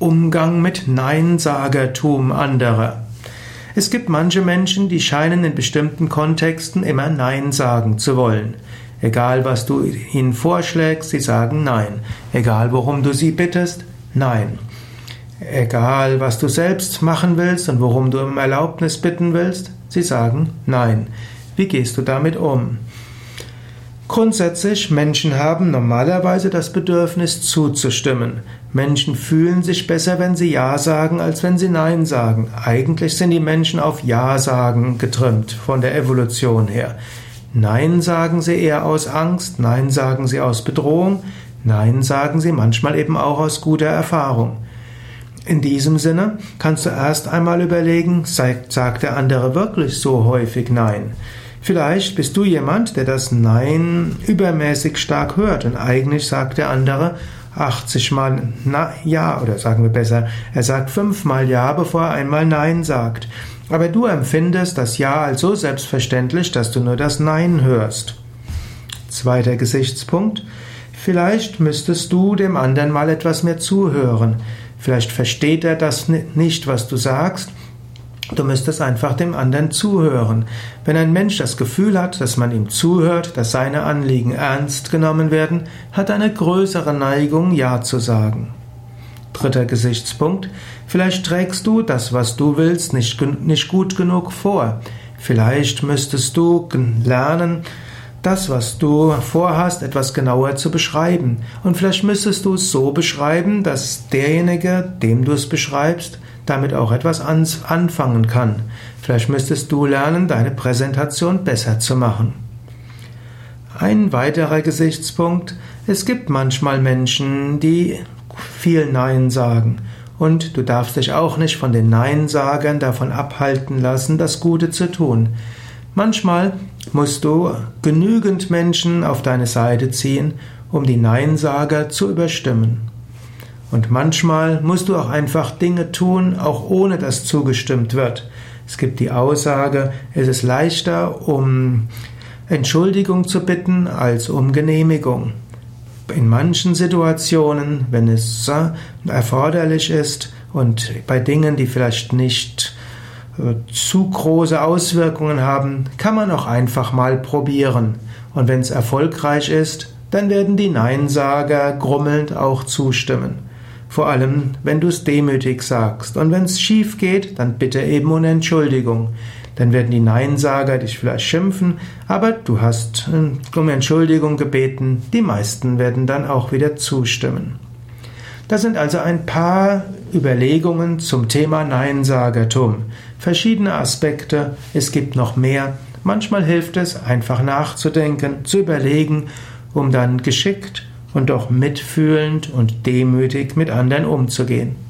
Umgang mit Neinsagertum anderer. Es gibt manche Menschen, die scheinen in bestimmten Kontexten immer Nein sagen zu wollen. Egal was du ihnen vorschlägst, sie sagen Nein. Egal worum du sie bittest, Nein. Egal was du selbst machen willst und worum du um Erlaubnis bitten willst, sie sagen Nein. Wie gehst du damit um? Grundsätzlich, Menschen haben normalerweise das Bedürfnis zuzustimmen. Menschen fühlen sich besser, wenn sie Ja sagen, als wenn sie Nein sagen. Eigentlich sind die Menschen auf Ja sagen getrimmt, von der Evolution her. Nein sagen sie eher aus Angst, Nein sagen sie aus Bedrohung, Nein sagen sie manchmal eben auch aus guter Erfahrung. In diesem Sinne kannst du erst einmal überlegen, sagt der andere wirklich so häufig Nein? Vielleicht bist du jemand, der das Nein übermäßig stark hört und eigentlich sagt der andere 80 Mal na, Ja oder sagen wir besser, er sagt fünfmal Ja, bevor er einmal Nein sagt. Aber du empfindest das Ja als so selbstverständlich, dass du nur das Nein hörst. Zweiter Gesichtspunkt. Vielleicht müsstest du dem anderen mal etwas mehr zuhören. Vielleicht versteht er das nicht, was du sagst, Du müsstest einfach dem anderen zuhören. Wenn ein Mensch das Gefühl hat, dass man ihm zuhört, dass seine Anliegen ernst genommen werden, hat er eine größere Neigung, Ja zu sagen. Dritter Gesichtspunkt. Vielleicht trägst du das, was du willst, nicht, nicht gut genug vor. Vielleicht müsstest du lernen, das, was du vorhast, etwas genauer zu beschreiben. Und vielleicht müsstest du es so beschreiben, dass derjenige, dem du es beschreibst, damit auch etwas anfangen kann. Vielleicht müsstest du lernen, deine Präsentation besser zu machen. Ein weiterer Gesichtspunkt, es gibt manchmal Menschen, die viel Nein sagen. Und du darfst dich auch nicht von den Neinsagern davon abhalten lassen, das Gute zu tun. Manchmal musst du genügend Menschen auf deine Seite ziehen, um die Neinsager zu überstimmen. Und manchmal musst du auch einfach Dinge tun, auch ohne dass zugestimmt wird. Es gibt die Aussage, es ist leichter, um Entschuldigung zu bitten, als um Genehmigung. In manchen Situationen, wenn es erforderlich ist und bei Dingen, die vielleicht nicht äh, zu große Auswirkungen haben, kann man auch einfach mal probieren. Und wenn es erfolgreich ist, dann werden die Neinsager grummelnd auch zustimmen. Vor allem, wenn du es demütig sagst. Und wenn es schief geht, dann bitte eben um Entschuldigung. Dann werden die Neinsager dich vielleicht schimpfen, aber du hast äh, um Entschuldigung gebeten. Die meisten werden dann auch wieder zustimmen. Das sind also ein paar Überlegungen zum Thema Neinsagertum. Verschiedene Aspekte, es gibt noch mehr. Manchmal hilft es, einfach nachzudenken, zu überlegen, um dann geschickt und doch mitfühlend und demütig mit anderen umzugehen.